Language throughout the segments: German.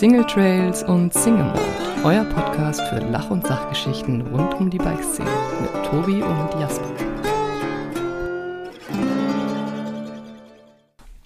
Single Trails und Single Mode, euer Podcast für Lach- und Sachgeschichten rund um die Bikeszene mit Tobi und Jasper.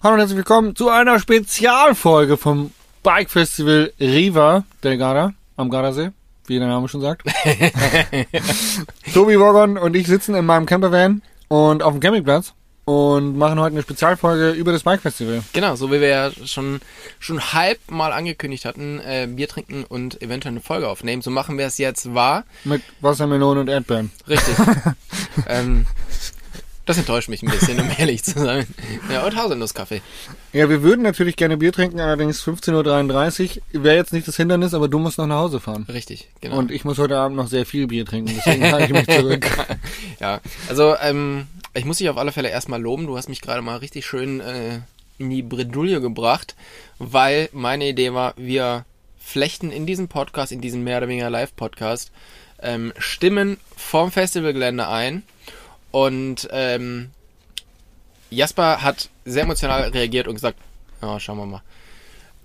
Hallo und herzlich willkommen zu einer Spezialfolge vom Bike Festival Riva del Garda am Gardasee, wie der Name schon sagt. Tobi Wogon und ich sitzen in meinem Campervan und auf dem Campingplatz und machen heute eine Spezialfolge über das Bike Festival. Genau, so wie wir ja schon, schon halb mal angekündigt hatten, äh, Bier trinken und eventuell eine Folge aufnehmen. So machen wir es jetzt wahr. Mit Wassermelonen und Erdbeeren. Richtig. ähm, das enttäuscht mich ein bisschen, um ehrlich zu sein. Ja, und Haselnusskaffee. Ja, wir würden natürlich gerne Bier trinken, allerdings 15.33 Uhr wäre jetzt nicht das Hindernis, aber du musst noch nach Hause fahren. Richtig, genau. Und ich muss heute Abend noch sehr viel Bier trinken, deswegen halte ich mich zurück. ja, also ähm, ich muss dich auf alle Fälle erstmal loben. Du hast mich gerade mal richtig schön äh, in die Bredouille gebracht, weil meine Idee war, wir flechten in diesem Podcast, in diesem mehr oder weniger Live-Podcast, ähm, Stimmen vom Festivalgelände ein. Und ähm, Jasper hat sehr emotional reagiert und gesagt, ja, schauen wir mal.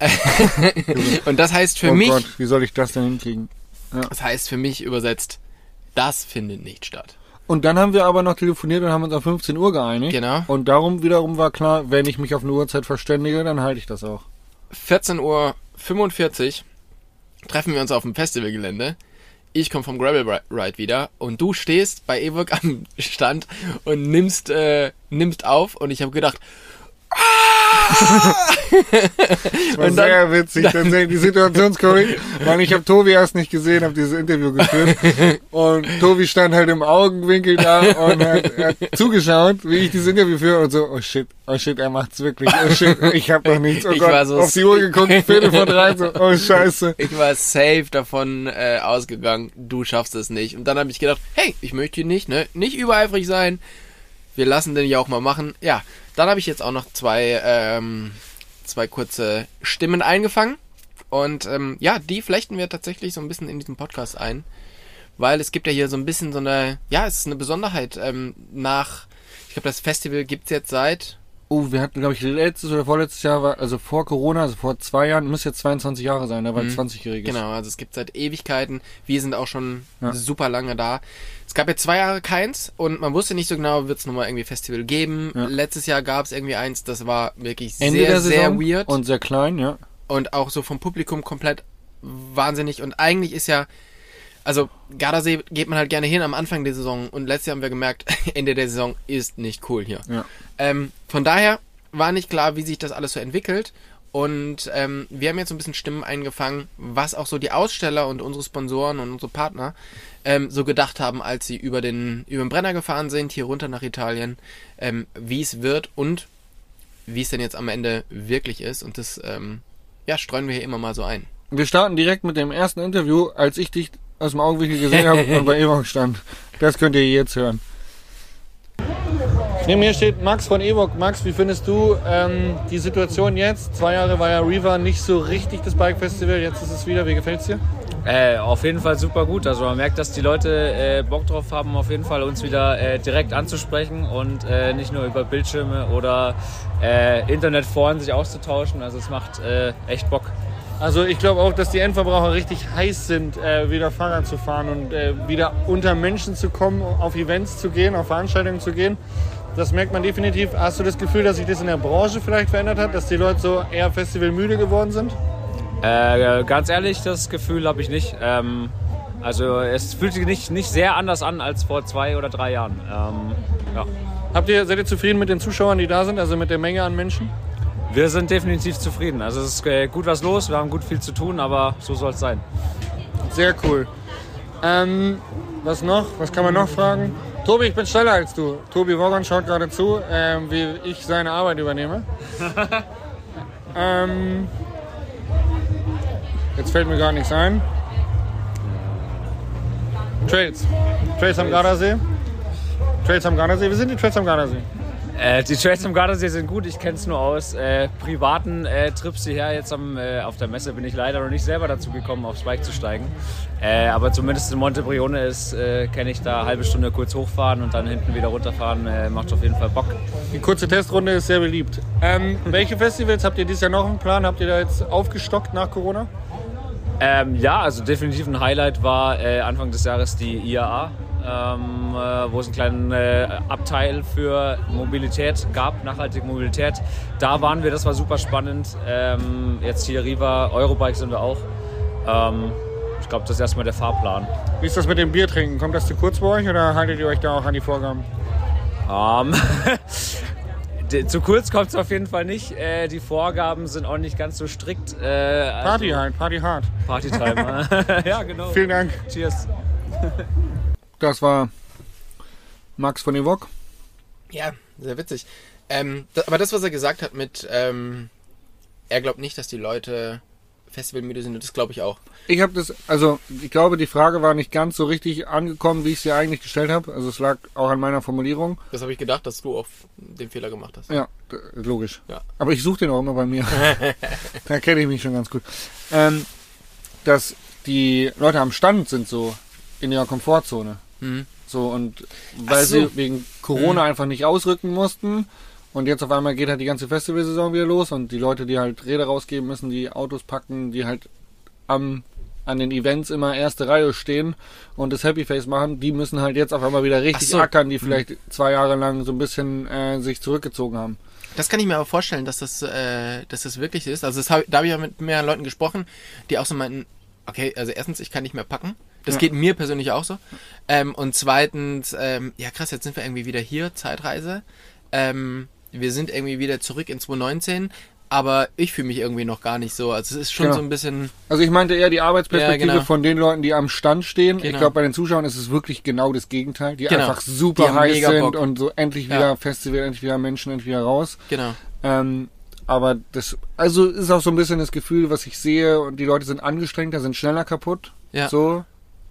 und das heißt für oh mich, Gott, wie soll ich das denn hinkriegen? das heißt für mich übersetzt, das findet nicht statt. Und dann haben wir aber noch telefoniert und haben uns auf 15 Uhr geeinigt. Genau. Und darum wiederum war klar, wenn ich mich auf eine Uhrzeit verständige, dann halte ich das auch. 14.45 Uhr treffen wir uns auf dem Festivalgelände. Ich komme vom Gravel Ride wieder und du stehst bei Ewok am Stand und nimmst, äh, nimmst auf und ich habe gedacht, Das war Und dann- sehr witzig, tatsächlich die Situationskomik, weil ich habe Tobi erst nicht gesehen, habe dieses Interview geführt und Tobi stand halt im Augenwinkel da und hat, hat zugeschaut, wie ich dieses Interview führe und so, oh shit, oh shit, er macht's wirklich, oh shit, ich habe noch nichts, oh Ich Gott, war so auf die Uhr geguckt, Viertel vor drei, so, oh scheiße. ich war safe davon äh, ausgegangen, du schaffst es nicht. Und dann habe ich gedacht, hey, ich möchte nicht, ne, nicht übereifrig sein. Wir lassen den ja auch mal machen. Ja, dann habe ich jetzt auch noch zwei, ähm, zwei kurze Stimmen eingefangen. Und ähm, ja, die flechten wir tatsächlich so ein bisschen in diesem Podcast ein. Weil es gibt ja hier so ein bisschen so eine, ja, es ist eine Besonderheit. Ähm, nach, ich glaube, das Festival gibt's jetzt seit Oh, wir hatten, glaube ich, letztes oder vorletztes Jahr, war, also vor Corona, also vor zwei Jahren, muss jetzt 22 Jahre sein, da war Mhm. 20-Jähriges. Genau, also es gibt seit Ewigkeiten. Wir sind auch schon Ja. super lange da. Es gab jetzt zwei Jahre keins und man wusste nicht so genau, wird es nochmal irgendwie Festival geben. Ja. Letztes Jahr gab es irgendwie eins, das war wirklich Ende sehr, sehr weird und, und sehr klein, ja. auch so vom Publikum komplett wahnsinnig. Und eigentlich ist ja, also Gardasee geht man halt gerne hin am Anfang der Saison und letztes Jahr haben wir gemerkt, Ende der Saison ist nicht cool hier. Ja. Ähm, von daher war nicht klar, wie sich das alles so entwickelt. Und ähm, wir haben jetzt so ein bisschen Stimmen eingefangen, was auch so die Aussteller und unsere Sponsoren und unsere Partner ähm, so gedacht haben, als sie über den, über den Brenner gefahren sind, hier runter nach Italien, ähm, wie es wird und wie es denn jetzt am Ende wirklich ist. Und das ähm, ja, streuen wir hier immer mal so ein. Wir starten direkt mit dem ersten Interview, als ich dich aus dem Augenwinkel gesehen habe und bei Ewok stand. Das könnt ihr jetzt hören. Neben mir steht Max von Ewok. Max, wie findest du ähm, die Situation jetzt? Zwei Jahre war ja Riva nicht so richtig das Bike Festival, jetzt ist es wieder. Wie gefällt's dir? Äh, auf jeden Fall super gut. Also man merkt, dass die Leute äh, Bock drauf haben, auf jeden Fall uns wieder äh, direkt anzusprechen und äh, nicht nur über Bildschirme oder äh, Internetforen sich auszutauschen. Also es macht äh, echt Bock. Also ich glaube auch, dass die Endverbraucher richtig heiß sind, äh, wieder Fahrrad zu fahren und äh, wieder unter Menschen zu kommen, auf Events zu gehen, auf Veranstaltungen zu gehen. Das merkt man definitiv. Hast du das Gefühl, dass sich das in der Branche vielleicht verändert hat, dass die Leute so eher festivalmüde geworden sind? Äh, ganz ehrlich, das Gefühl habe ich nicht. Ähm, also es fühlt sich nicht, nicht sehr anders an als vor zwei oder drei Jahren. Ähm, ja. Habt ihr, seid ihr zufrieden mit den Zuschauern, die da sind, also mit der Menge an Menschen? Wir sind definitiv zufrieden. Also es ist äh, gut was los, wir haben gut viel zu tun, aber so soll es sein. Sehr cool. Ähm, was noch? Was kann man noch fragen? Tobi, ich bin schneller als du. Tobi Wogon schaut gerade zu, ähm, wie ich seine Arbeit übernehme. ähm, jetzt fällt mir gar nichts ein. Trails. Trails am Gardasee. Trails am Gardasee. Wir sind die Trails am Gardasee. Äh, die Trails am Gardasee sind gut. Ich kenne es nur aus äh, privaten äh, Trips hierher. Jetzt am, äh, auf der Messe bin ich leider noch nicht selber dazu gekommen, aufs Bike zu steigen. Äh, aber zumindest in Montebrione ist, äh, kenne ich da eine halbe Stunde kurz hochfahren und dann hinten wieder runterfahren. macht auf jeden Fall Bock. Die kurze Testrunde ist sehr beliebt. Ähm, welche Festivals habt ihr dieses Jahr noch im Plan? Habt ihr da jetzt aufgestockt nach Corona? Ähm, ja, also definitiv ein Highlight war Anfang des Jahres die IAA ähm, äh, wo es einen kleinen äh, Abteil für Mobilität gab, nachhaltige Mobilität. Da waren wir, das war super spannend. Ähm, jetzt hier Riva, Eurobike sind wir auch. Ähm, ich glaube, das ist erstmal der Fahrplan. Wie ist das mit dem Biertrinken? Kommt das zu kurz bei euch oder haltet ihr euch da auch an die Vorgaben? Um, zu kurz kommt es auf jeden Fall nicht. Äh, die Vorgaben sind auch nicht ganz so strikt. Äh, Party also, halt, Party hard. Partytime. ja, genau. Vielen Dank. Cheers. Das war Max von Evok. Ja, sehr witzig. Ähm, das, aber das, was er gesagt hat mit, ähm, er glaubt nicht, dass die Leute festivalmüde sind, das glaube ich auch. Ich habe das, also ich glaube, die Frage war nicht ganz so richtig angekommen, wie ich sie eigentlich gestellt habe. Also es lag auch an meiner Formulierung. Das habe ich gedacht, dass du auch den Fehler gemacht hast. Ja, logisch. Ja. Aber ich suche den auch immer bei mir. da kenne ich mich schon ganz gut. Ähm, dass die Leute am Stand sind so in ihrer Komfortzone. Mhm. So, und weil so. sie wegen Corona mhm. einfach nicht ausrücken mussten. Und jetzt auf einmal geht halt die ganze Festivalsaison wieder los und die Leute, die halt Räder rausgeben müssen, die Autos packen, die halt am, an den Events immer erste Reihe stehen und das Happy Face machen, die müssen halt jetzt auf einmal wieder richtig so. ackern, die mhm. vielleicht mhm. zwei Jahre lang so ein bisschen äh, sich zurückgezogen haben. Das kann ich mir aber vorstellen, dass das, äh, dass das wirklich ist. Also das hab, da habe ich ja mit mehreren Leuten gesprochen, die auch so meinten, okay, also erstens, ich kann nicht mehr packen. Das ja. geht mir persönlich auch so. Ähm, und zweitens, ähm, ja krass, jetzt sind wir irgendwie wieder hier, Zeitreise. Ähm, wir sind irgendwie wieder zurück in 2019, aber ich fühle mich irgendwie noch gar nicht so. Also es ist schon genau. so ein bisschen. Also ich meinte eher die Arbeitsperspektive ja, genau. von den Leuten, die am Stand stehen. Genau. Ich glaube, bei den Zuschauern ist es wirklich genau das Gegenteil, die genau. einfach super die heiß sind Bock. und so endlich wieder ja. Festival, endlich wieder Menschen, endlich wieder raus. Genau. Ähm, aber das, also ist auch so ein bisschen das Gefühl, was ich sehe, und die Leute sind angestrengter, sind schneller kaputt. Ja. So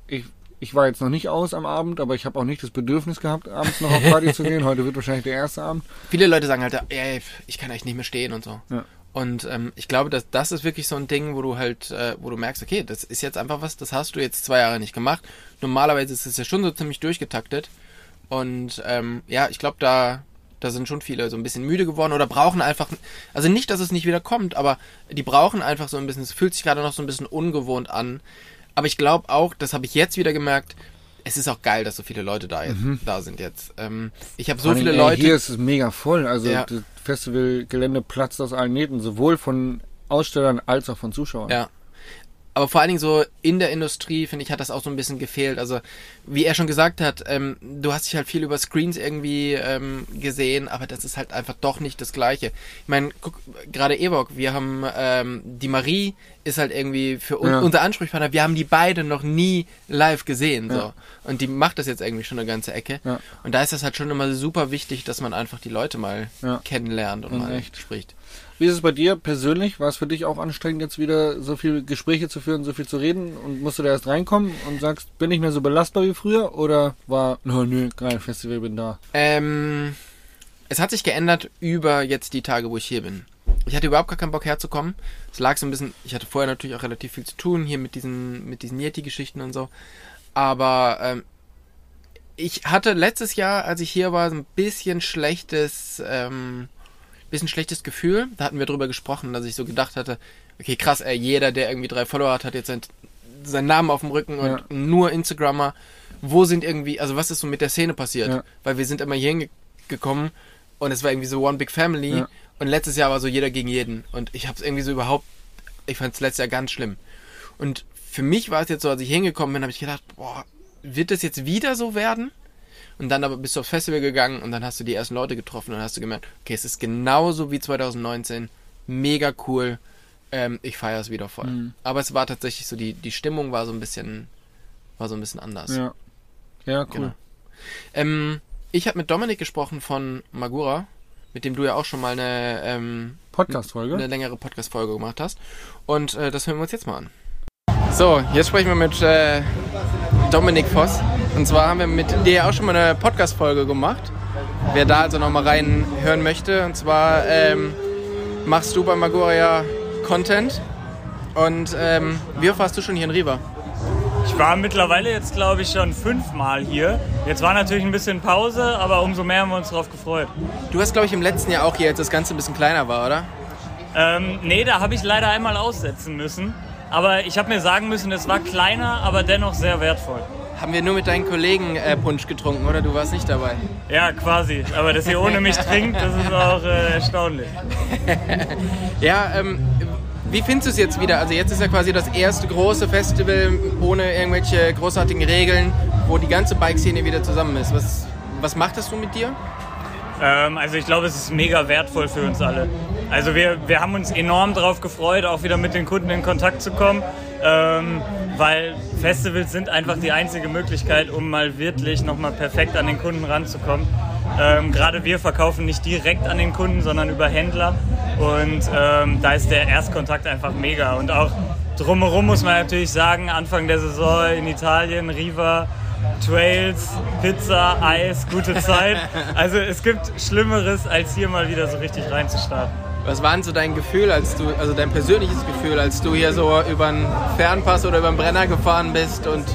ich, ich war jetzt noch nicht aus am Abend, aber ich habe auch nicht das Bedürfnis gehabt, abends noch auf Party zu gehen. Heute wird wahrscheinlich der erste Abend. Viele Leute sagen halt, ey, ich kann eigentlich nicht mehr stehen und so. Ja. Und ähm, ich glaube, dass das ist wirklich so ein Ding, wo du halt, äh, wo du merkst, okay, das ist jetzt einfach was, das hast du jetzt zwei Jahre nicht gemacht. Normalerweise ist es ja schon so ziemlich durchgetaktet. Und ähm, ja, ich glaube, da, da sind schon viele so ein bisschen müde geworden oder brauchen einfach, also nicht, dass es nicht wieder kommt, aber die brauchen einfach so ein bisschen, es fühlt sich gerade noch so ein bisschen ungewohnt an, aber ich glaube auch, das habe ich jetzt wieder gemerkt, es ist auch geil, dass so viele Leute da, jetzt, mhm. da sind jetzt. Ähm, ich habe so viele Leute. Hier ist es mega voll. Also ja. das Festivalgelände platzt aus allen Nähten, sowohl von Ausstellern als auch von Zuschauern. Ja. Aber vor allen Dingen so in der Industrie, finde ich, hat das auch so ein bisschen gefehlt. Also, wie er schon gesagt hat, ähm, du hast dich halt viel über Screens irgendwie ähm, gesehen, aber das ist halt einfach doch nicht das Gleiche. Ich meine, guck, gerade Ewok, wir haben ähm, die Marie ist halt irgendwie für un ja. unser Ansprechpartner, wir haben die beide noch nie live gesehen. So. Ja. Und die macht das jetzt irgendwie schon eine ganze Ecke. Ja. Und da ist das halt schon immer super wichtig, dass man einfach die Leute mal kennenlernt und, und mal echt. spricht. Wie ist es bei dir persönlich? War es für dich auch anstrengend, jetzt wieder so viele Gespräche zu führen, so viel zu reden und musst du da erst reinkommen und sagst, bin ich mehr so belastbar wie früher oder war, no, nö, geil, Festival, bin da? Ähm, es hat sich geändert über jetzt die Tage, wo ich hier bin. Ich hatte überhaupt gar keinen Bock herzukommen. Es lag so ein bisschen, ich hatte vorher natürlich auch relativ viel zu tun, hier mit diesen, mit diesen Yeti-Geschichten und so. Aber ähm, ich hatte letztes Jahr, als ich hier war, so ein bisschen schlechtes, ähm, bisschen schlechtes Gefühl. Da hatten wir drüber gesprochen, dass ich so gedacht hatte, okay, krass, ey, jeder, der irgendwie drei Follower hat, hat jetzt sein, seinen Namen auf dem Rücken und ja. nur Instagrammer. Wo sind irgendwie, also was ist so mit der Szene passiert? Ja. Weil wir sind immer hier hingekommen und es war irgendwie so One Big Family ja. und letztes Jahr war so jeder gegen jeden und ich habe es irgendwie so überhaupt, ich fand es letztes Jahr ganz schlimm. Und für mich war es jetzt so, als ich hingekommen bin, habe ich gedacht, boah, wird das jetzt wieder so werden? Und dann aber bist du aufs Festival gegangen und dann hast du die ersten Leute getroffen und hast du gemerkt, okay, es ist genauso wie 2019. Mega cool. Ähm, ich feiere es wieder voll. Mhm. Aber es war tatsächlich so, die, die Stimmung war so ein bisschen, war so ein bisschen anders. Ja. Ja, cool. Genau. Ähm, ich habe mit Dominik gesprochen von Magura, mit dem du ja auch schon mal eine ähm, Podcast-Folge, eine längere Podcast-Folge gemacht hast. Und äh, das hören wir uns jetzt mal an. So, jetzt sprechen wir mit äh, Dominik Voss. Und zwar haben wir mit dir auch schon mal eine Podcast-Folge gemacht. wer da also nochmal reinhören möchte. Und zwar ähm, machst du bei Magoria Content. Und ähm, wie oft warst du schon hier in Riva? Ich war mittlerweile jetzt, glaube ich, schon fünfmal hier. Jetzt war natürlich ein bisschen Pause, aber umso mehr haben wir uns darauf gefreut. Du warst, glaube ich, im letzten Jahr auch hier, als das Ganze ein bisschen kleiner war, oder? Ähm, nee, da habe ich leider einmal aussetzen müssen. Aber ich habe mir sagen müssen, es war kleiner, aber dennoch sehr wertvoll. Haben wir nur mit deinen Kollegen äh, Punsch getrunken, oder? Du warst nicht dabei. Ja, quasi. Aber dass ihr ohne mich trinkt, das ist auch äh, erstaunlich. Ja, ähm, wie findest du es jetzt wieder? Also jetzt ist ja quasi das erste große Festival ohne irgendwelche großartigen Regeln, wo die ganze Bike-Szene wieder zusammen ist. Was, was macht das so mit dir? Ähm, also ich glaube, es ist mega wertvoll für uns alle. Also wir, wir haben uns enorm darauf gefreut, auch wieder mit den Kunden in Kontakt zu kommen, ähm, weil Festivals sind einfach die einzige Möglichkeit, um mal wirklich nochmal perfekt an den Kunden ranzukommen. Ähm, Gerade wir verkaufen nicht direkt an den Kunden, sondern über Händler und ähm, da ist der Erstkontakt einfach mega. Und auch drumherum muss man natürlich sagen, Anfang der Saison in Italien, Riva, Trails, Pizza, Eis, gute Zeit. Also es gibt Schlimmeres, als hier mal wieder so richtig reinzustarten. Was war denn so dein Gefühl, als du, also dein persönliches Gefühl, als du hier so über einen Fernpass oder über einen Brenner gefahren bist und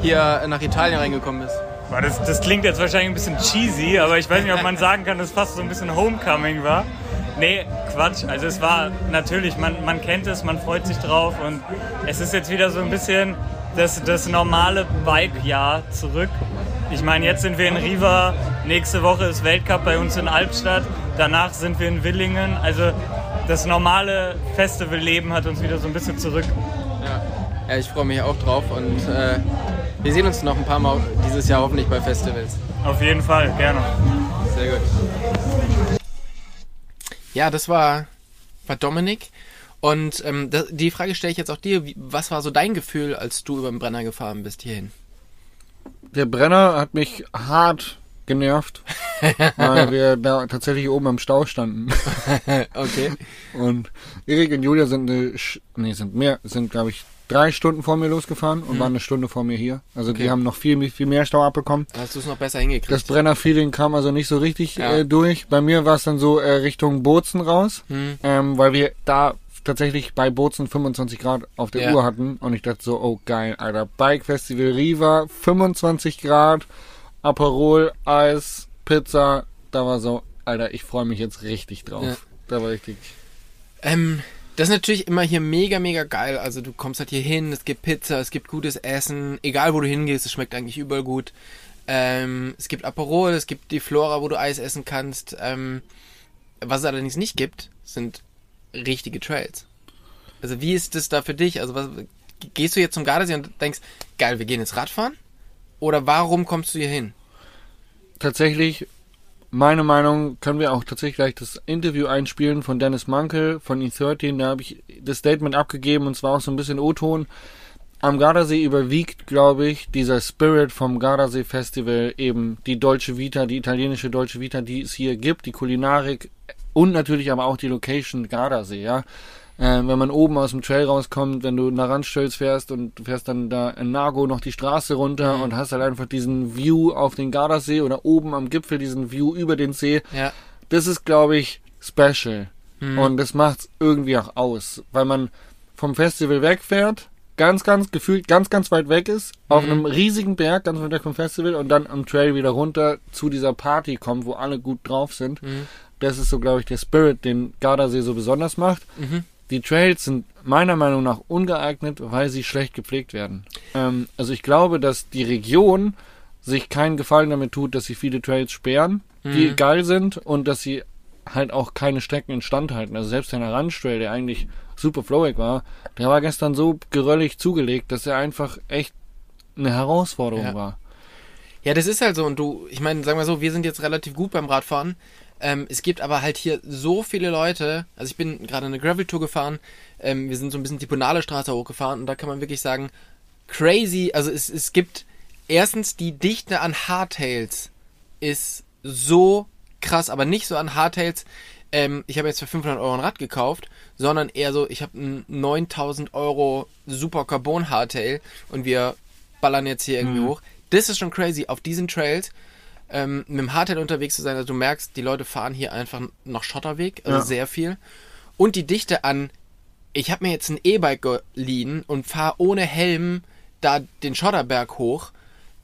hier nach Italien reingekommen bist? Das, das klingt jetzt wahrscheinlich ein bisschen cheesy, aber ich weiß nicht, ob man sagen kann, dass es fast so ein bisschen Homecoming war. Nee, Quatsch. Also es war natürlich, man, man kennt es, man freut sich drauf und es ist jetzt wieder so ein bisschen das, das normale Bike-Jahr zurück. Ich meine, jetzt sind wir in Riva, nächste Woche ist Weltcup bei uns in Albstadt, danach sind wir in Willingen. Also das normale Festivalleben hat uns wieder so ein bisschen zurück. Ja, ich freue mich auch drauf und äh, wir sehen uns noch ein paar Mal dieses Jahr hoffentlich bei Festivals. Auf jeden Fall, gerne. Sehr gut. Ja, das war, war Dominik. Und ähm, die Frage stelle ich jetzt auch dir. Was war so dein Gefühl, als du über den Brenner gefahren bist hierhin? Der Brenner hat mich hart genervt, weil wir da tatsächlich oben am Stau standen. Okay. Und Erik und Julia sind eine, nee, sind mehr, sind glaube ich drei Stunden vor mir losgefahren und waren eine Stunde vor mir hier. Also Okay. die haben noch viel, viel mehr Stau abbekommen. Hast du es noch besser hingekriegt? Das Brenner-Feeling kam also nicht so richtig Ja. äh, durch. Bei mir war es dann so äh, Richtung Bozen raus, Hm. ähm, weil wir da tatsächlich bei Bozen 25 Grad auf der Ja. Uhr hatten und ich dachte so, oh geil, Alter, Bike Festival Riva, 25 Grad, Aperol, Eis, Pizza, da war so, Alter, ich freue mich jetzt richtig drauf. Ja. Da war richtig. Ähm, das ist natürlich immer hier mega, mega geil. Also du kommst halt hier hin, es gibt Pizza, es gibt gutes Essen. Egal wo du hingehst, es schmeckt eigentlich überall gut. Ähm, es gibt Aperol, es gibt die Flora, wo du Eis essen kannst. Ähm, was es allerdings nicht gibt, sind richtige Trails. Also wie ist das da für dich? Also was, gehst du jetzt zum Gardasee und denkst, geil, wir gehen jetzt Radfahren? Oder warum kommst du hier hin? Tatsächlich, meine Meinung, können wir auch tatsächlich gleich das Interview einspielen von Dennis Mankel von E13. Da habe ich das Statement abgegeben und zwar auch so ein bisschen O-Ton. Am Gardasee überwiegt, glaube ich, dieser Spirit vom Gardasee Festival eben die deutsche Vita, die italienische deutsche Vita, die es hier gibt, die Kulinarik und natürlich aber auch die Location Gardasee, ja. Ähm, wenn man oben aus dem Trail rauskommt, wenn du nach Randstölz fährst und du fährst dann da in Nago noch die Straße runter und hast halt einfach diesen View auf den Gardasee oder oben am Gipfel diesen View über den See. Ja. Das ist, glaube ich, special. Und das macht's irgendwie auch aus, weil man vom Festival wegfährt, ganz, ganz gefühlt ganz, ganz weit weg ist, auf einem riesigen Berg, ganz weit weg vom Festival und dann am Trail wieder runter zu dieser Party kommt, wo alle gut drauf sind. Das ist so, glaube ich, der Spirit, den Gardasee so besonders macht. Die Trails sind meiner Meinung nach ungeeignet, weil sie schlecht gepflegt werden. Ähm, also ich glaube, dass die Region sich keinen Gefallen damit tut, dass sie viele Trails sperren, die geil sind und dass sie halt auch keine Strecken instand halten. Also selbst der Randstrail, der eigentlich super flowig war, der war gestern so geröllig zugelegt, dass er einfach echt eine Herausforderung Ja. war. Ja, das ist halt so. Und du, ich meine, sagen wir so, wir sind jetzt relativ gut beim Radfahren. Ähm, es gibt aber halt hier so viele Leute. Also ich bin gerade eine Gravel-Tour gefahren. Ähm, wir sind so ein bisschen die Bonale Straße hochgefahren und da kann man wirklich sagen, crazy. Also es, es gibt erstens die Dichte an Hardtails ist so krass, aber nicht so an Hardtails. Ähm, ich habe jetzt für 500 Euro ein Rad gekauft, sondern eher so, ich habe ein 9000 Euro Super Carbon Hardtail und wir ballern jetzt hier irgendwie hoch. Das ist schon crazy auf diesen Trails. Ähm, mit dem Hardtail unterwegs zu sein. Also du merkst, die Leute fahren hier einfach noch Schotterweg, also Ja. sehr viel. Und die Dichte an, ich habe mir jetzt ein E-Bike geliehen und fahre ohne Helm da den Schotterberg hoch.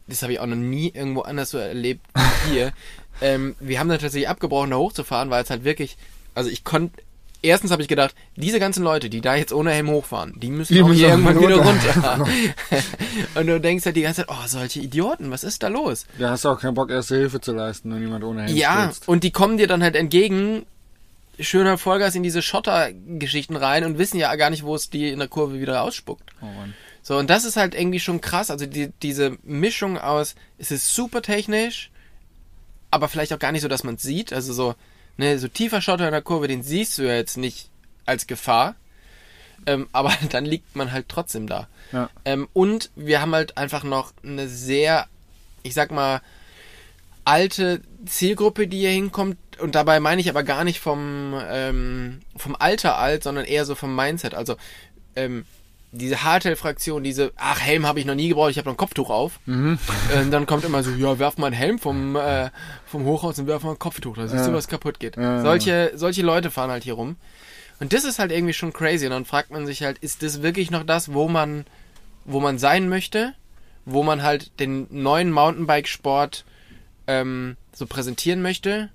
Das habe ich auch noch nie irgendwo anders so erlebt wie hier. ähm, wir haben dann tatsächlich abgebrochen, da hochzufahren, weil es halt wirklich, also ich konnte, erstens habe ich gedacht, diese ganzen Leute, die da jetzt ohne Helm hochfahren, die müssen Die auch müssen hier irgendwann mal wieder runter. runter. und du denkst halt die ganze Zeit, oh, solche Idioten, was ist da los? Da hast du auch keinen Bock, erste Hilfe zu leisten, wenn jemand ohne Helm Ja, stürzt. und die kommen dir dann halt entgegen, schöner Vollgas in diese Schottergeschichten rein und wissen ja gar nicht, wo es die in der Kurve wieder ausspuckt. Oh Mann. So, und das ist halt irgendwie schon krass. Also die, diese Mischung aus, es ist super technisch, aber vielleicht auch gar nicht so, dass man es sieht. Also so, ne, so tiefer Schotter in der Kurve, den siehst du ja jetzt nicht als Gefahr. Ähm, aber dann liegt man halt trotzdem da. Ja. Ähm, und wir haben halt einfach noch eine sehr, ich sag mal, alte Zielgruppe, die hier hinkommt. Und dabei meine ich aber gar nicht vom, ähm, vom Alter alt, sondern eher so vom Mindset. Also ähm, diese Hardtail-Fraktion, diese, ach, Helm habe ich noch nie gebraucht, ich habe noch ein Kopftuch auf. Ähm, dann kommt immer so, ja, werf mal einen Helm vom, äh, vom Hochhaus und werf mal ein Kopftuch, da siehst du, Ja. was kaputt geht. Ja. Solche, solche Leute fahren halt hier rum. Und das ist halt irgendwie schon crazy. Und dann fragt man sich halt, ist das wirklich noch das, wo man, wo man sein möchte? Wo man halt den neuen Mountainbike-Sport ähm, so präsentieren möchte?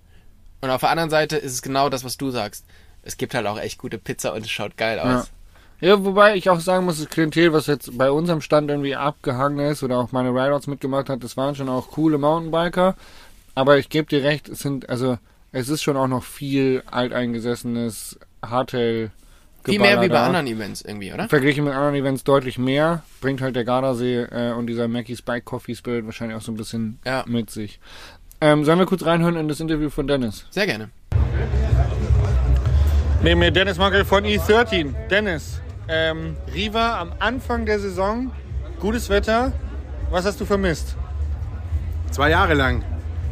Und auf der anderen Seite ist es genau das, was du sagst. Es gibt halt auch echt gute Pizza und es schaut geil aus. Ja, wobei ich auch sagen muss, das Klientel, was jetzt bei unserem Stand irgendwie abgehangen ist oder auch meine Rideouts mitgemacht hat, das waren schon auch coole Mountainbiker. Aber ich gebe dir recht, es sind, also, es ist schon auch noch viel alteingesessenes Hardtail. Viel mehr wie bei anderen Events irgendwie, oder? Verglichen mit anderen Events deutlich mehr, bringt halt der Gardasee äh, und dieser Mackey's Bike Coffee Spirit wahrscheinlich auch so ein bisschen Ja. mit sich. Ähm, sollen wir kurz reinhören in das Interview von Dennis? Sehr gerne. Neben mir Dennis Mankel von E13. Dennis, ähm, Riva am Anfang der Saison, gutes Wetter. Was hast du vermisst? Zwei Jahre lang.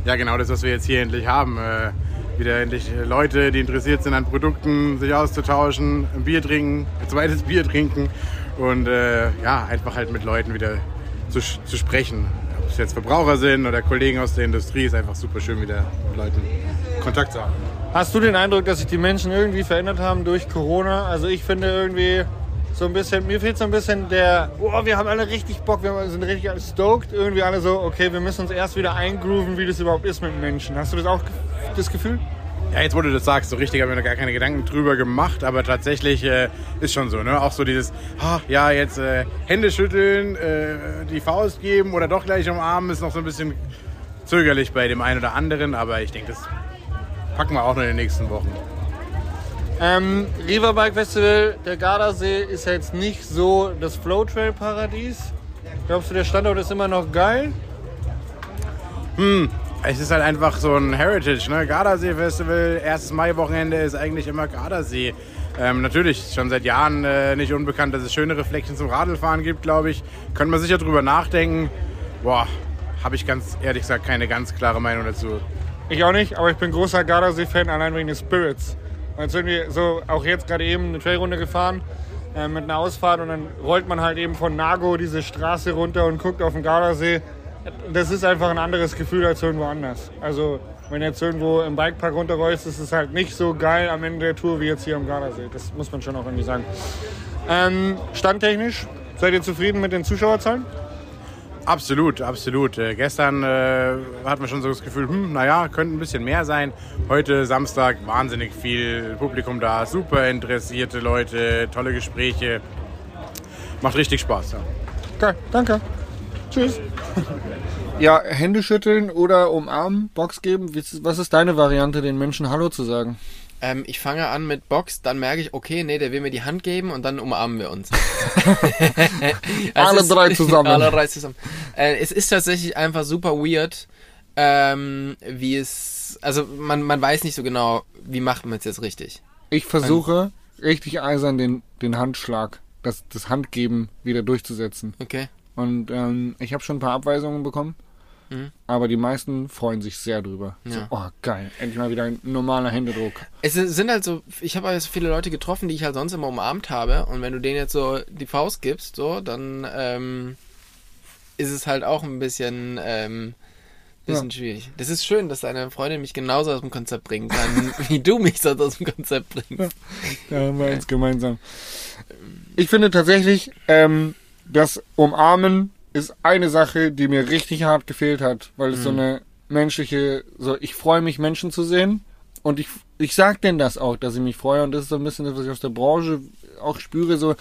Ja, genau das, was wir jetzt hier endlich haben. Äh, wieder endlich Leute, die interessiert sind an Produkten, sich auszutauschen, ein Bier trinken, ein zweites Bier trinken und äh, ja, einfach halt mit Leuten wieder zu, zu sprechen. Ob es jetzt Verbraucher sind oder Kollegen aus der Industrie, ist einfach super schön, wieder mit Leuten Kontakt zu haben. Hast du den Eindruck, dass sich die Menschen irgendwie verändert haben durch Corona? Also ich finde irgendwie so ein bisschen, mir fehlt so ein bisschen der, oh, wir haben alle richtig Bock, wir sind richtig stoked. Irgendwie alle so, okay, wir müssen uns erst wieder eingrooven, wie das überhaupt ist mit Menschen. Hast du das auch das Gefühl? Ja, jetzt wo du das sagst, so richtig habe ich mir da gar keine Gedanken drüber gemacht, aber tatsächlich äh, ist schon so, ne? Auch so dieses, ah, ja, jetzt äh, Hände schütteln, äh, die Faust geben oder doch gleich umarmen, ist noch so ein bisschen zögerlich bei dem einen oder anderen, aber ich denke, das packen wir auch noch in den nächsten Wochen. Ähm, River Bike Festival, der Gardasee ist ja jetzt nicht so das Flowtrail Paradies. Glaubst du, der Standort ist immer noch geil? Es ist halt einfach so ein Heritage, ne? Gardasee Festival, erstes Mai-Wochenende ist eigentlich immer Gardasee. Ähm, natürlich, schon seit Jahren äh, nicht unbekannt, dass es schönere Fleckchen zum Radlfahren gibt, glaube ich. Könnte man sicher drüber nachdenken. Boah, habe ich ganz ehrlich gesagt keine ganz klare Meinung dazu. Ich auch nicht, aber ich bin großer Gardasee-Fan, allein wegen des Spirits. Jetzt sind wir so auch jetzt gerade eben eine Trailrunde gefahren äh, mit einer Ausfahrt und dann rollt man halt eben von Nago diese Straße runter und guckt auf den Gardasee. Das ist einfach ein anderes Gefühl als irgendwo anders. Also wenn jetzt irgendwo im Bikepark runterrollst, ist es halt nicht so geil am Ende der Tour wie jetzt hier am Gardasee. Das muss man schon auch irgendwie sagen. Ähm, standtechnisch, seid ihr zufrieden mit den Zuschauerzahlen? Absolut, absolut. Äh, gestern äh, hatten wir schon so das Gefühl, hm, naja, könnte ein bisschen mehr sein. Heute Samstag wahnsinnig viel Publikum da, super interessierte Leute, tolle Gespräche. Macht richtig Spaß. Ja. Geil, danke. Tschüss. Ja, Hände schütteln oder umarmen, Box geben. Was ist deine Variante, den Menschen Hallo zu sagen? Ähm, ich fange an mit Box, dann merke ich, okay, nee, der will mir die Hand geben und dann umarmen wir uns. Es Alle ist- drei zusammen. Alle drei zusammen. Äh, es ist tatsächlich einfach super weird, ähm, wie es, also man, man weiß nicht so genau, wie macht man es jetzt richtig. Ich versuche richtig eisern den, den Handschlag, das, das Handgeben wieder durchzusetzen. Okay. Und ähm, ich habe schon ein paar Abweisungen bekommen. Mhm. Aber die meisten freuen sich sehr drüber. Ja. So, oh, geil. Endlich mal wieder ein normaler Händedruck. Es sind halt so, ich habe halt so viele Leute getroffen, die ich halt sonst immer umarmt habe. Und wenn du denen jetzt so die Faust gibst, so, dann ähm, ist es halt auch ein bisschen, ähm, Bisschen schwierig. Das ist schön, dass deine Freundin mich genauso aus dem Konzept bringen kann, wie du mich sonst aus dem Konzept bringst. Ja, haben wir eins gemeinsam. Ich finde tatsächlich, ähm, das Umarmen ist eine Sache, die mir richtig hart gefehlt hat, weil es so eine menschliche, so ich freue mich, Menschen zu sehen. Und ich, ich sag denn das auch, dass ich mich freue. Und das ist so ein bisschen das, was ich aus der Branche auch spüre, so,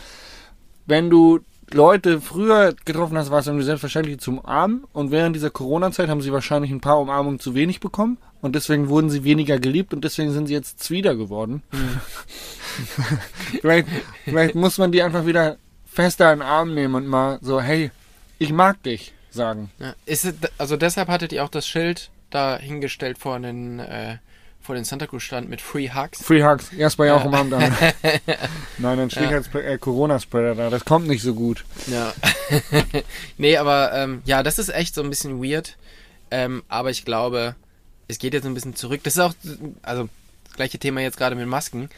wenn du Leute früher getroffen hast, war es irgendwie selbstverständlich zum Umarmen. Und während dieser Corona-Zeit haben sie wahrscheinlich ein paar Umarmungen zu wenig bekommen. Und deswegen wurden sie weniger geliebt und deswegen sind sie jetzt Zwider geworden. vielleicht, vielleicht muss man die einfach wieder fester in den Arm nehmen und mal so, hey, ich mag dich sagen. Ja. Ist es, also deshalb hattet ihr auch das Schild da hingestellt vor den, äh, vor den Santa Cruz Stand mit Free Hugs. Free Hugs, erst bei Ja. auch umarmt an. Nein, dann steht Ja. als äh, Corona-Spreader da. Das kommt nicht so gut. Ja. nee, aber ähm, ja, das ist echt so ein bisschen weird. Ähm, aber ich glaube, es geht jetzt ein bisschen zurück. Das ist auch, also das gleiche Thema jetzt gerade mit Masken.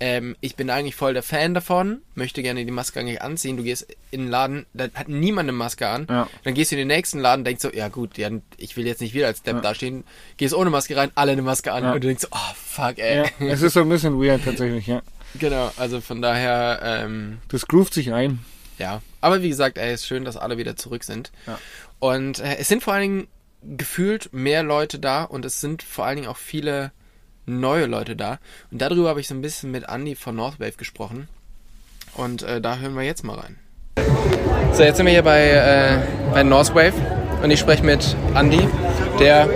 Ähm, ich bin eigentlich voll der Fan davon, möchte gerne die Maske eigentlich anziehen. Du gehst in den Laden, da hat niemand eine Maske an. Ja. Dann gehst du in den nächsten Laden, denkst so, ja gut, ja, ich will jetzt nicht wieder als Depp Ja. dastehen. Gehst ohne Maske rein, alle eine Maske an Ja. und du denkst so, oh fuck, ey. Es ist so ein bisschen weird tatsächlich, ja. Genau, also von daher, ähm, Das groovt sich ein. ja, aber wie gesagt, ey, ist schön, dass alle wieder zurück sind. Und äh, es sind vor allen Dingen gefühlt mehr Leute da und es sind vor allen Dingen auch viele neue Leute da. Und darüber habe ich so ein bisschen mit Andy von Northwave gesprochen. Und äh, da hören wir jetzt mal rein. So, jetzt sind wir hier bei, äh, bei Northwave und ich spreche mit Andy, der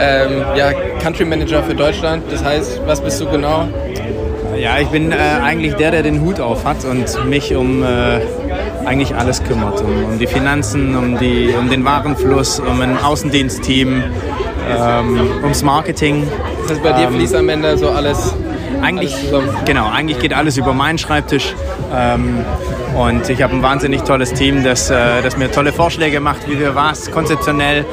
ähm, ja, Country Manager für Deutschland. Das heißt, was bist du genau? Ja, ich bin äh, eigentlich der, der den Hut auf hat und mich um äh, eigentlich alles kümmert. Um, um die Finanzen, um, die, um den Warenfluss, um ein Außendienstteam, ähm, ums Marketing. Das heißt, bei dir Ähm, fließt am Ende so alles. Eigentlich, genau, eigentlich geht alles über meinen Schreibtisch. Ähm, und ich habe ein wahnsinnig tolles Team, das, äh, das mir tolle Vorschläge macht, wie wir was konzeptionell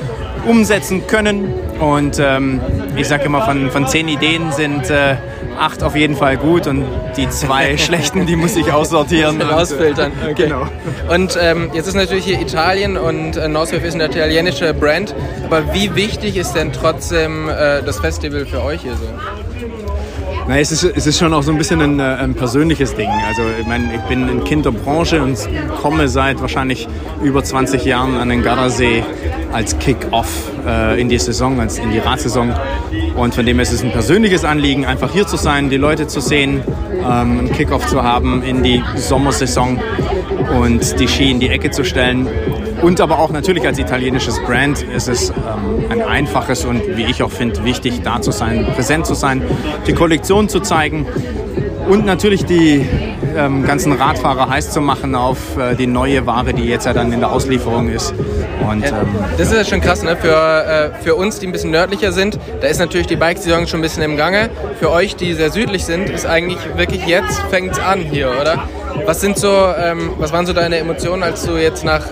umsetzen können. Und ähm, ich sage immer, von, von zehn Ideen sind äh, acht auf jeden Fall gut und die zwei schlechten, die muss ich aussortieren. und, äh, rausfiltern. Okay. Genau. Und ähm, jetzt ist natürlich hier Italien und äh, Northwave ist eine italienische Brand. Aber wie wichtig ist denn trotzdem äh, das Festival für euch hier so? Na, es, ist, es ist schon auch so ein bisschen ein, äh, ein persönliches Ding. Also ich meine, ich bin ein Kind der Branche und komme seit wahrscheinlich über 20 Jahren an den Gardasee als Kick-Off äh, in die Saison, als in die Radsaison. Und von dem her ist es ein persönliches Anliegen, einfach hier zu sein, die Leute zu sehen, ähm, einen Kick-Off zu haben in die Sommersaison und die Ski in die Ecke zu stellen. Und aber auch natürlich als italienisches Brand ist es ähm, ein einfaches und wie ich auch finde, wichtig da zu sein, präsent zu sein, die Kollektion zu zeigen und natürlich die ähm, ganzen Radfahrer heiß zu machen auf äh, die neue Ware, die jetzt ja dann in der Auslieferung ist. Und ähm, Das ist ja schon krass, ne? Für, äh, für uns, die ein bisschen nördlicher sind, da ist natürlich die Bike-Saison schon ein bisschen im Gange. Für euch, die sehr südlich sind, ist eigentlich wirklich jetzt fängt's an hier, oder? Was sind so, ähm, was waren so deine Emotionen, als du jetzt nach,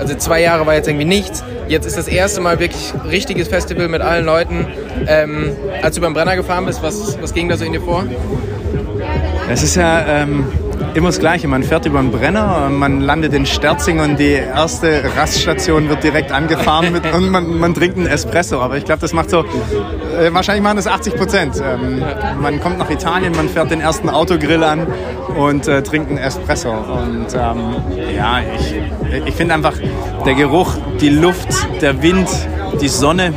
also zwei Jahre war jetzt irgendwie nichts, jetzt ist das erste Mal wirklich richtiges Festival mit allen Leuten. Ähm, als du beim Brenner gefahren bist, was, was ging da so in dir vor? Es ist ja ähm, immer das Gleiche. Man fährt über den Brenner, man landet in Sterzing und die erste Raststation wird direkt angefahren mit, und man, man trinkt einen Espresso. Aber ich glaube, das macht so, äh, wahrscheinlich machen das 80 Prozent. Ähm, man kommt nach Italien, man fährt den ersten Autogrill an und äh, trinkt einen Espresso. Und ähm, ja, ich, ich finde einfach der Geruch, die Luft, der Wind, die Sonne,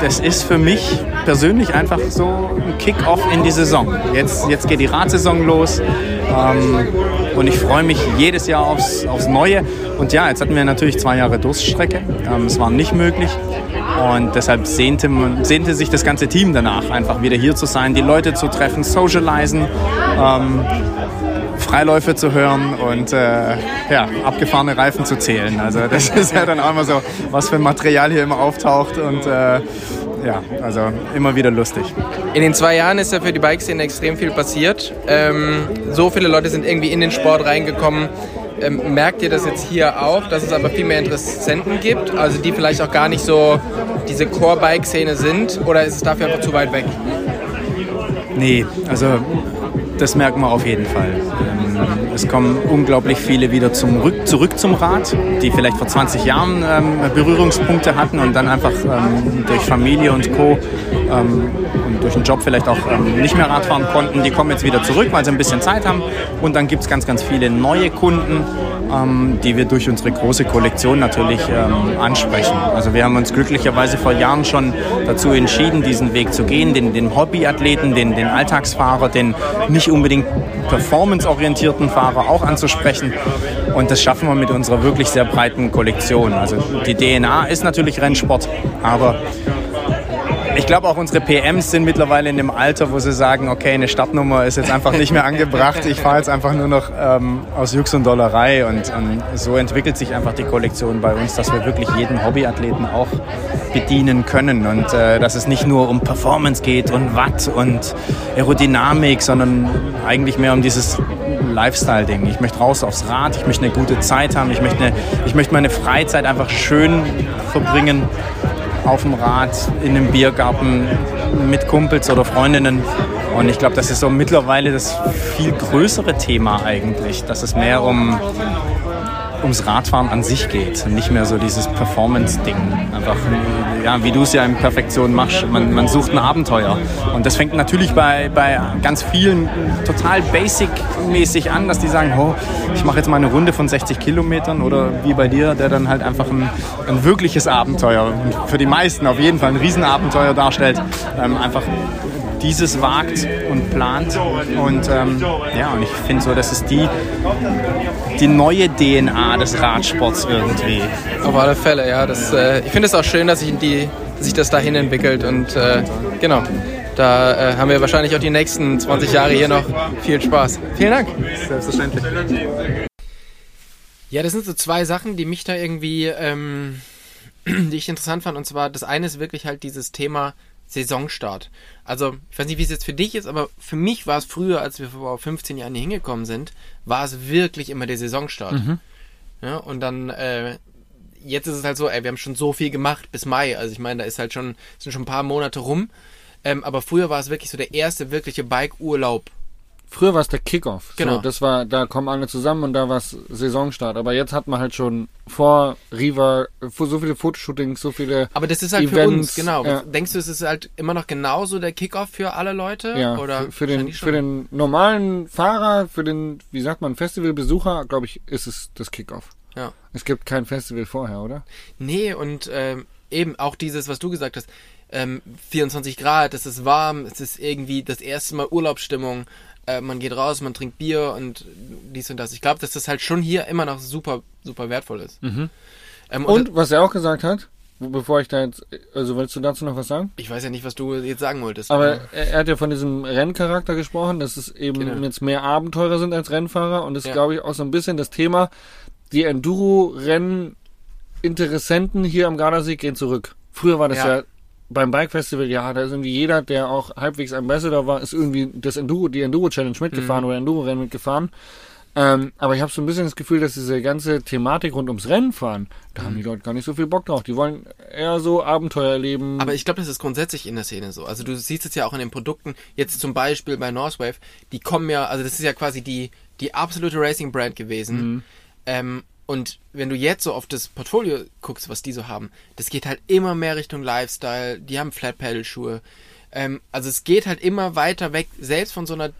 das ist für mich persönlich einfach so ein Kick-off in die Saison. Jetzt, jetzt geht die Radsaison los ähm, und ich freue mich jedes Jahr aufs, aufs Neue. Und ja, jetzt hatten wir natürlich zwei Jahre Durststrecke. Ähm, es war nicht möglich. Und deshalb sehnte, sehnte sich das ganze Team danach, einfach wieder hier zu sein, die Leute zu treffen, socialisen, ähm, Freiläufe zu hören und äh, ja, abgefahrene Reifen zu zählen. Also das ist ja dann auch immer so, was für ein Material hier immer auftaucht und äh, ja, also immer wieder lustig. In den zwei Jahren ist ja für die Bike-Szene extrem viel passiert. Ähm, so viele Leute sind irgendwie in den Sport reingekommen. Ähm, merkt ihr das jetzt hier auch, dass es aber viel mehr Interessenten gibt, also die vielleicht auch gar nicht so diese Core-Bike-Szene sind, oder ist es dafür einfach zu weit weg? Nee, also das merken wir auf jeden Fall. Ähm, Es kommen unglaublich viele wieder zum Rück, zurück zum Rad, die vielleicht vor 20 Jahren ähm, Berührungspunkte hatten und dann einfach ähm, durch Familie und Co. Ähm, und durch den Job vielleicht auch ähm, nicht mehr Rad fahren konnten. Die kommen jetzt wieder zurück, weil sie ein bisschen Zeit haben. Und dann gibt es ganz, ganz viele neue Kunden, ähm, die wir durch unsere große Kollektion natürlich ähm, ansprechen. Also wir haben uns glücklicherweise vor Jahren schon dazu entschieden, diesen Weg zu gehen, den, den Hobbyathleten, den, den Alltagsfahrer, den nicht unbedingt performanceorientierten Fahrer auch anzusprechen. Und das schaffen wir mit unserer wirklich sehr breiten Kollektion. Also die DNA ist natürlich Rennsport, aber ich glaube auch unsere PMs sind mittlerweile in dem Alter, wo sie sagen, okay, eine Startnummer ist jetzt einfach nicht mehr angebracht. Ich fahre jetzt einfach nur noch ähm, aus Jux und Dollerei und, und so entwickelt sich einfach die Kollektion bei uns, dass wir wirklich jeden Hobbyathleten auch bedienen können und äh, dass es nicht nur um Performance geht und Watt und Aerodynamik, sondern eigentlich mehr um dieses Lifestyle-Ding. Ich möchte raus aufs Rad, ich möchte eine gute Zeit haben, ich möchte, eine, ich möchte meine Freizeit einfach schön verbringen auf dem Rad, in einem Biergarten mit Kumpels oder Freundinnen. Und ich glaube, das ist so mittlerweile das viel größere Thema eigentlich, dass es mehr um ums Radfahren an sich geht nicht mehr so dieses Performance-Ding. Einfach, ja, wie du es ja in Perfektion machst, man, man sucht ein Abenteuer. Und das fängt natürlich bei, bei ganz vielen total basic-mäßig an, dass die sagen, oh, ich mache jetzt mal eine Runde von 60 Kilometern oder wie bei dir, der dann halt einfach ein, ein wirkliches Abenteuer, für die meisten auf jeden Fall ein Riesenabenteuer darstellt, ähm, einfach dieses wagt und plant. Und ähm, ja, und ich finde so, das ist die, die neue DNA des Radsports irgendwie. Auf alle Fälle, ja. Das, äh, ich finde es auch schön, dass sich, die, sich das dahin entwickelt und äh, genau. Da äh, haben wir wahrscheinlich auch die nächsten 20 Jahre hier noch viel Spaß. Vielen Dank. Selbstverständlich. Ja, das sind so zwei Sachen, die mich da irgendwie, ähm, die ich interessant fand. Und zwar, das eine ist wirklich halt dieses Thema Saisonstart. Also, ich weiß nicht, wie es jetzt für dich ist, aber für mich war es früher, als wir vor 15 Jahren hier hingekommen sind, war es wirklich immer der Saisonstart. Mhm. Ja, und dann, äh, jetzt ist es halt so, ey, wir haben schon so viel gemacht bis Mai. Also ich meine, da ist halt schon, sind schon ein paar Monate rum. Ähm, aber früher war es wirklich so der erste wirkliche Bike-Urlaub. Früher war es der Kickoff. Genau. So, das war, da kommen alle zusammen und da war es Saisonstart. Aber jetzt hat man halt schon vor Riva so viele Fotoshootings, so viele. Aber das ist halt für Events, uns, genau. ja. Denkst du, es ist halt immer noch genauso der Kickoff für alle Leute? Ja, Oder für, für, den, für den normalen Fahrer, für den, wie sagt man, Festivalbesucher, glaube ich, ist es das Kickoff. Ja. Es gibt kein Festival vorher, oder? Nee, und ähm, eben auch dieses, was du gesagt hast, ähm, 24 Grad, es ist warm, es ist irgendwie das erste Mal Urlaubsstimmung, äh, man geht raus, man trinkt Bier und dies und das. Ich glaube, dass das halt schon hier immer noch super, super wertvoll ist. Ähm, und, Und was er auch gesagt hat, bevor ich da jetzt, also willst du dazu noch was sagen? ich weiß ja nicht, was du jetzt sagen wolltest. Aber er, er hat ja von diesem Renncharakter gesprochen, dass es eben Genau. jetzt mehr Abenteurer sind als Rennfahrer und das Ja. glaube ich auch so ein bisschen das Thema, die Enduro-Rennen-Interessenten hier am Gardasee gehen zurück. Früher war das Ja. ja, beim Bike Festival, ja, da ist irgendwie jeder, der auch halbwegs Ambassador war, ist irgendwie das Enduro, die Enduro Challenge Mhm. mitgefahren oder Enduro-Rennen mitgefahren. Ähm, aber ich habe so ein bisschen das Gefühl, dass diese ganze Thematik rund ums Rennen fahren, da haben die Leute gar nicht so viel Bock drauf. Die wollen eher so Abenteuer erleben. Aber ich glaube, das ist grundsätzlich in der Szene so. Also du siehst es ja auch in den Produkten, jetzt zum Beispiel bei Northwave, die kommen ja, also das ist ja quasi die, die absolute Racing-Brand gewesen. Ähm, und wenn du jetzt so auf das Portfolio guckst, was die so haben, das geht halt immer mehr Richtung Lifestyle, die haben Flat-Pedal-Schuhe. Ähm, also es geht halt immer weiter weg, selbst von so einer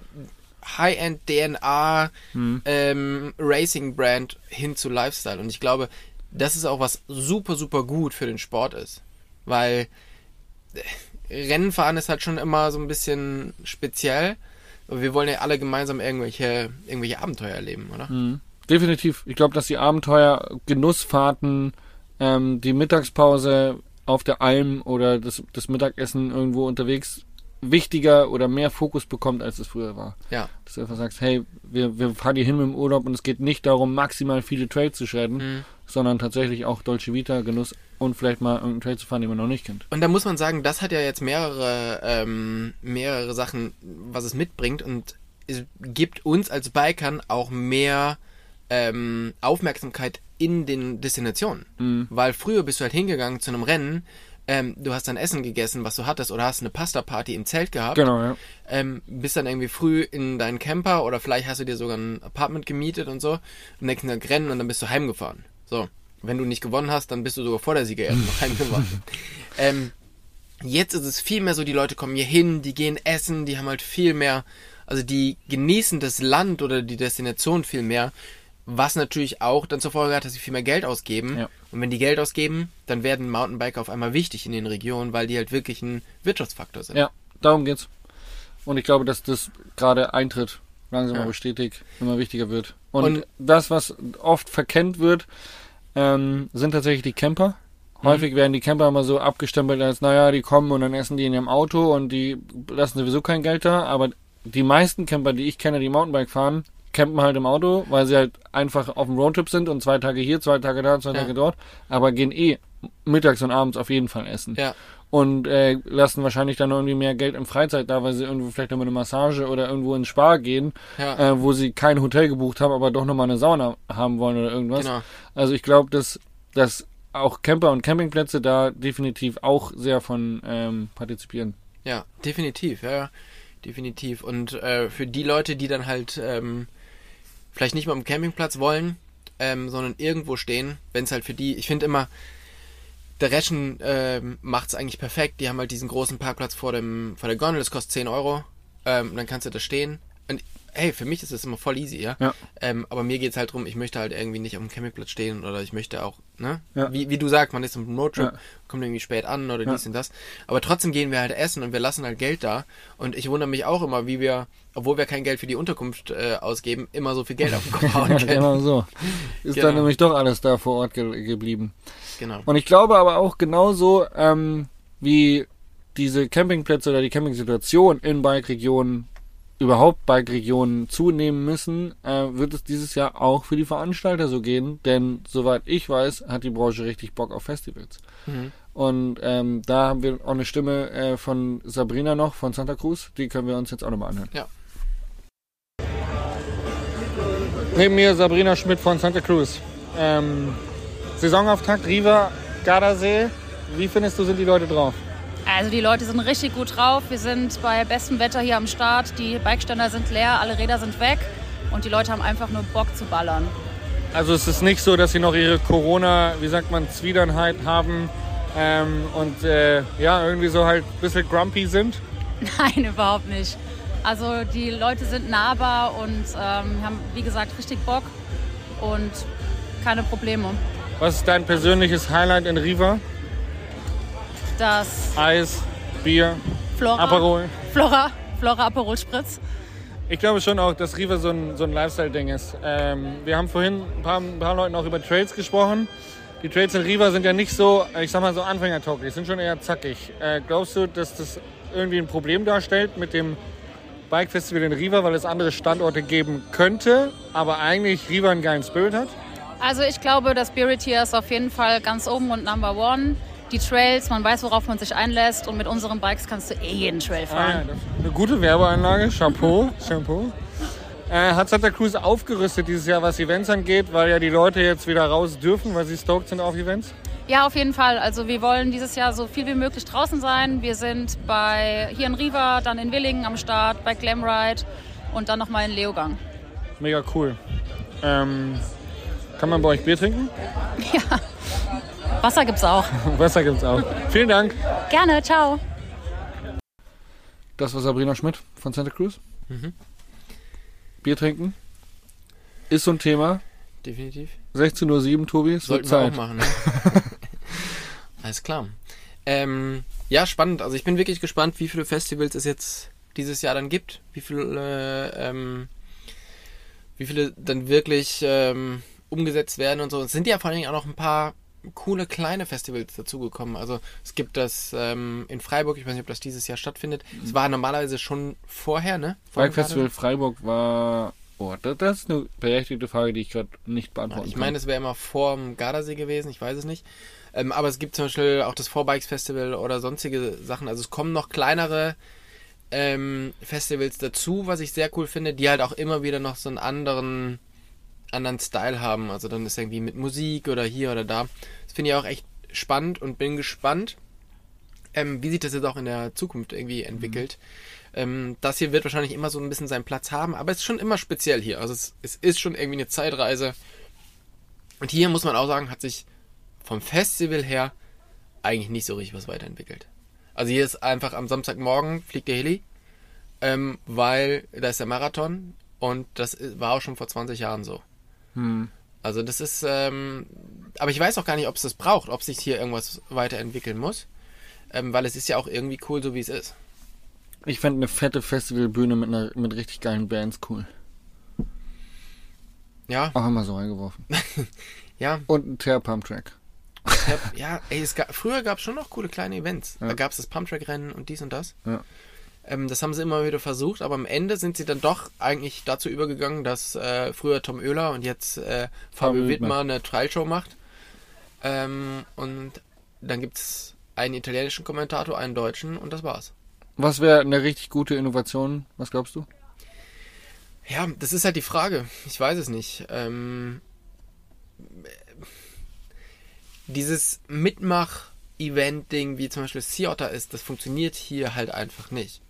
High-End DNA ähm, Racing Brand hin zu Lifestyle. Und ich glaube, das ist auch was super, super gut für den Sport ist. Weil äh, Rennen fahren ist halt schon immer so ein bisschen speziell. Aber wir wollen ja alle gemeinsam irgendwelche, irgendwelche Abenteuer erleben, oder? Definitiv. Ich glaube, dass die Abenteuer, Genussfahrten, ähm, die Mittagspause auf der Alm oder das, das Mittagessen irgendwo unterwegs wichtiger oder mehr Fokus bekommt, als es früher war. Ja. Dass du einfach sagst, hey, wir, wir fahren hier hin mit dem Urlaub und es geht nicht darum, maximal viele Trails zu shredden, Mhm. sondern tatsächlich auch Dolce Vita, Genuss und vielleicht mal irgendeinen Trail zu fahren, den man noch nicht kennt. Und da muss man sagen, das hat ja jetzt mehrere, ähm, mehrere Sachen, was es mitbringt und es gibt uns als Bikern auch mehr ähm, Aufmerksamkeit in den Destinationen. Weil früher bist du halt hingegangen zu einem Rennen, ähm, du hast dein Essen gegessen, was du hattest, oder hast eine Pasta-Party im Zelt gehabt, Genau, ja. ähm, bist dann irgendwie früh in deinen Camper oder vielleicht hast du dir sogar ein Apartment gemietet und so, am nächsten Tag rennen und dann bist du heimgefahren. So, wenn du nicht gewonnen hast, dann bist du sogar vor der Sieger erst noch heimgefahren. ähm, jetzt ist es viel mehr so, die Leute kommen hier hin, die gehen essen, die haben halt viel mehr, also die genießen das Land oder die Destination viel mehr, was natürlich auch dann zur Folge hat, dass sie viel mehr Geld ausgeben. Ja. Und wenn die Geld ausgeben, dann werden Mountainbiker auf einmal wichtig in den Regionen, weil die halt wirklich ein Wirtschaftsfaktor sind. Ja, darum geht's. Und ich glaube, dass das gerade eintritt, langsam Ja. aber stetig, immer wichtiger wird. Und, Und- das, was oft verkennt wird, ähm, sind tatsächlich die Camper. Häufig werden die Camper immer so abgestempelt als, naja, die kommen und dann essen die in ihrem Auto und die lassen sowieso kein Geld da. Aber die meisten Camper, die ich kenne, die Mountainbike fahren, campen halt im Auto, weil sie halt einfach auf dem Roadtrip sind und zwei Tage hier, zwei Tage da, zwei Ja. Tage dort, aber gehen eh mittags und abends auf jeden Fall essen Ja, und äh, lassen wahrscheinlich dann irgendwie mehr Geld in Freizeit da, weil sie irgendwo vielleicht nochmal eine Massage oder irgendwo ins Spar gehen, ja, äh, wo sie kein Hotel gebucht haben, aber doch nochmal eine Sauna haben wollen oder irgendwas. genau. Also ich glaube, dass, dass auch Camper und Campingplätze da definitiv auch sehr von ähm, partizipieren. Ja, definitiv, ja, ja, definitiv. Und äh, für die Leute, die dann halt ähm, vielleicht nicht mal am Campingplatz wollen, ähm, sondern irgendwo stehen, wenn es halt für die, ich finde immer, der Reschen ähm, macht es eigentlich perfekt. Die haben halt diesen großen Parkplatz vor dem vor der Gondel, das kostet 10 Euro. Ähm, dann kannst du da stehen. Hey, für mich ist das immer voll easy, ja. Ja. Ähm, aber mir geht's halt drum, ich möchte halt irgendwie nicht auf dem Campingplatz stehen oder ich möchte auch, ne? Ja. Wie, wie du sagst, man ist im Roadtrip, Ja. kommt irgendwie spät an oder dies und das. Aber trotzdem gehen wir halt essen und wir lassen halt Geld da. Und ich wundere mich auch immer, wie wir, obwohl wir kein Geld für die Unterkunft äh, ausgeben, immer so viel Geld auf den Kopf hauen können. genau so. Ist Genau. dann nämlich doch alles da vor Ort ge geblieben. Genau. Und ich glaube aber auch genauso, ähm, wie diese Campingplätze oder die Campingsituation in Bike-Regionen überhaupt Bike-Regionen zunehmen müssen, äh, wird es dieses Jahr auch für die Veranstalter so gehen, denn soweit ich weiß, hat die Branche richtig Bock auf Festivals. Mhm. Und ähm, da haben wir auch eine Stimme äh, von Sabrina noch, von Santa Cruz, die können wir uns jetzt auch nochmal anhören. Ja. Neben mir Sabrina Schmidt von Santa Cruz. Ähm, Saisonauftakt, Riva, Gardasee. Wie findest du, sind die Leute drauf? Also die Leute sind richtig gut drauf. Wir sind bei bestem Wetter hier am Start. Die Bikeständer sind leer, alle Räder sind weg und die Leute haben einfach nur Bock zu ballern. Also es ist nicht so, dass sie noch ihre Corona, wie sagt man, Zwiedernheit haben ähm, und äh, ja, irgendwie so halt ein bisschen grumpy sind. Nein, überhaupt nicht. Also die Leute sind nahbar und ähm, haben, wie gesagt, richtig Bock und keine Probleme. Was ist dein persönliches Highlight in Riva? Das Eis, Bier, Flora, Aperol. Flora, Flora Aperol Spritz. Ich glaube schon auch, dass Riva so ein, so ein Lifestyle-Ding ist. Ähm, wir haben vorhin ein paar, ein paar Leuten auch über Trails gesprochen. Die Trails in Riva sind ja nicht so, ich sag mal so Anfänger-tauglich, sind schon eher zackig. Äh, glaubst du, dass das irgendwie ein Problem darstellt mit dem Bike-Festival in Riva, weil es andere Standorte geben könnte, aber eigentlich Riva einen geilen Spirit hat? Also ich glaube, das Spirit hier ist auf jeden Fall ganz oben und Number One. Die Trails, man weiß, worauf man sich einlässt und mit unseren Bikes kannst du eh jeden Trail Ah, ja, fahren. ist eine gute Werbeanlage. Chapeau. Chapeau. Äh, hat Santa Cruz aufgerüstet dieses Jahr, was Events angeht, weil ja die Leute jetzt wieder raus dürfen, weil sie stoked sind auf Events? Ja, auf jeden Fall. Also wir wollen dieses Jahr so viel wie möglich draußen sein. Wir sind bei hier in Riva, dann in Willingen am Start, bei Glamride und dann nochmal in Leogang. Mega cool. Ähm, kann man bei euch Bier trinken? Wasser gibt's auch. Wasser gibt's auch. Vielen Dank. Gerne, ciao. Das war Sabrina Schmidt von Santa Cruz. Mhm. Bier trinken ist so ein Thema. Definitiv. 16.07 Uhr, Tobi, es wird Sollten wir auch Zeit. machen, ne? Alles klar. Ähm, ja, spannend. Also ich bin wirklich gespannt, wie viele Festivals es jetzt dieses Jahr dann gibt. Wie viele, äh, ähm, wie viele dann wirklich ähm, umgesetzt werden und so. Es sind ja vor allen Dingen auch noch ein paar coole kleine Festivals dazugekommen. Also es gibt das ähm, in Freiburg, ich weiß nicht, ob das dieses Jahr stattfindet. Es war normalerweise schon vorher, ne? Vor Bike Festival Freiburg war. Oh, das, das ist eine berechtigte Frage, die ich gerade nicht beantworten Ich kann. meine, es wäre immer vor dem Gardasee gewesen, ich weiß es nicht. Ähm, aber es gibt zum Beispiel auch das Vorbikes Festival oder sonstige Sachen. Also es kommen noch kleinere ähm, Festivals dazu, was ich sehr cool finde, die halt auch immer wieder noch so einen anderen, anderen Style haben. Also dann ist irgendwie mit Musik oder hier oder da. Das finde ich auch echt spannend und bin gespannt, ähm, wie sich das jetzt auch in der Zukunft irgendwie entwickelt. Ähm, das hier wird wahrscheinlich immer so ein bisschen seinen Platz haben, aber es ist schon immer speziell hier. Also es, es ist schon irgendwie eine Zeitreise. Und hier muss man auch sagen, hat sich vom Festival her eigentlich nicht so richtig was weiterentwickelt. Also hier ist einfach am Samstagmorgen fliegt der Heli, ähm, weil da ist der Marathon und das war auch schon vor 20 Jahren so. Also das ist, ähm, aber ich weiß auch gar nicht, ob es das braucht, ob sich hier irgendwas weiterentwickeln muss, ähm, weil es ist ja auch irgendwie cool, so wie es ist. Ich fände eine fette Festivalbühne mit, einer, mit richtig geilen Bands cool. Ja, Auch immer so reingeworfen. ja, Und ein Tear-Pump-Track. ich hab, ja. Ey, es gab, früher gab es schon noch coole kleine Events. Ja. Da gab es das Pumptrack-Rennen und dies und das. Ja. Ähm, das haben sie immer wieder versucht, aber am Ende sind sie dann doch eigentlich dazu übergegangen, dass äh, früher Tom Oehler und jetzt äh, Fabio Wittmer eine Trial-Show macht. Ähm, und dann gibt es einen italienischen Kommentator, einen deutschen und das war's. Was wäre eine richtig gute Innovation? Was glaubst du? Ja, das ist halt die Frage. Ich weiß es nicht. Ähm, dieses Mitmach-Event-Ding, wie zum Beispiel Sea Otter ist, das funktioniert hier halt einfach nicht.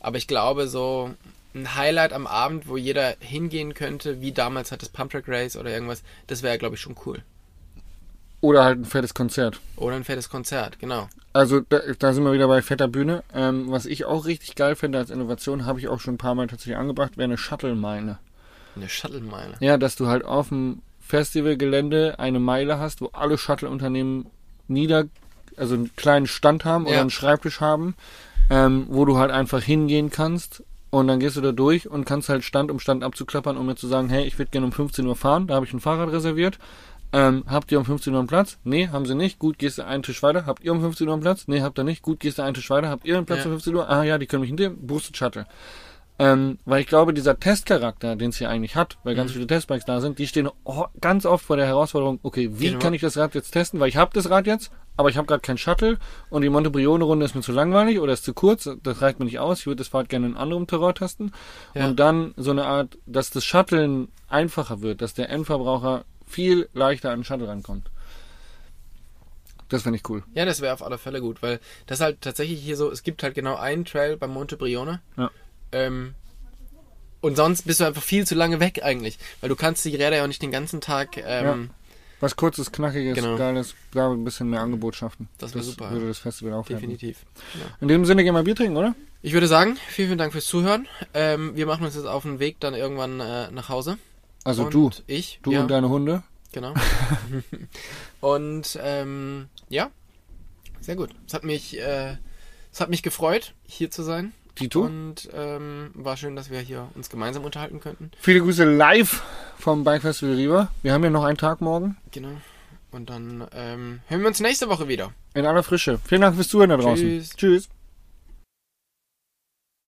Aber ich glaube, so ein Highlight am Abend, wo jeder hingehen könnte, wie damals hat das Pump Track Race oder irgendwas, das wäre, glaube ich, schon cool. Oder halt ein fettes Konzert. Oder ein fettes Konzert, genau. Also da, da sind wir wieder bei fetter Bühne. Ähm, was ich auch richtig geil finde als Innovation, habe ich auch schon ein paar Mal tatsächlich angebracht, wäre eine Shuttle-Meile. Eine Shuttle-Meile. Ja, dass du halt auf dem Festivalgelände eine Meile hast, wo alle Shuttle-Unternehmen nieder, also einen kleinen Stand haben oder Ja. einen Schreibtisch haben, ähm, wo du halt einfach hingehen kannst und dann gehst du da durch und kannst halt Stand um Stand abzuklappern, um mir zu sagen, hey, ich würde gerne um 15 Uhr fahren, da habe ich ein Fahrrad reserviert. Ähm, habt ihr um 15 Uhr einen Platz? Nee, haben sie nicht. Gut, gehst du einen Tisch weiter. Habt ihr um 15 Uhr einen Platz? Nee, habt ihr nicht. Gut, gehst du einen Tisch weiter. Habt ihr einen Platz Ja. um 15 Uhr? Ah ja, die können mich hinnehmen. Boosted Shuttle. Ähm, weil ich glaube, dieser Testcharakter, den es hier eigentlich hat, weil Mhm. ganz viele Testbikes da sind, die stehen ganz oft vor der Herausforderung, okay, wie Genau. kann ich das Rad jetzt testen? Weil ich habe das Rad jetzt, aber ich habe gerade kein Shuttle und die Montebrione-Runde ist mir zu langweilig oder ist zu kurz, das reicht mir nicht aus, ich würde das Fahrrad gerne in anderem Terrain testen. Ja. Und dann so eine Art, dass das Shuttlen einfacher wird, dass der Endverbraucher viel leichter an den Shuttle rankommt. Das finde ich cool. Ja, das wäre auf alle Fälle gut, weil das halt tatsächlich hier so, es gibt halt genau einen Trail beim Monte Brione. Ja. Ähm, und sonst bist du einfach viel zu lange weg eigentlich, weil du kannst die Räder ja auch nicht den ganzen Tag. Ähm, Was kurzes, knackiges, Genau. geiles, da ein bisschen mehr Angebot schaffen. Das wär super, würde ja. das Festival aufwerten. Definitiv. In dem Sinne gehen wir Bier trinken, oder? Ich würde sagen, vielen, vielen Dank fürs Zuhören. Ähm, wir machen uns jetzt auf den Weg dann irgendwann äh, nach Hause. Also und du, Ich. du ja, und deine Hunde. Genau. und ähm, ja, sehr gut. Es hat mich, äh, es hat mich gefreut, hier zu sein. Tito. Und ähm, war schön, dass wir hier uns gemeinsam unterhalten könnten. Viele Grüße live vom Bike Festival Riva. Wir haben ja noch einen Tag morgen. Genau. Und dann ähm, hören wir uns nächste Woche wieder. In aller Frische. Vielen Dank fürs Zuhören da draußen. Tschüss. Tschüss.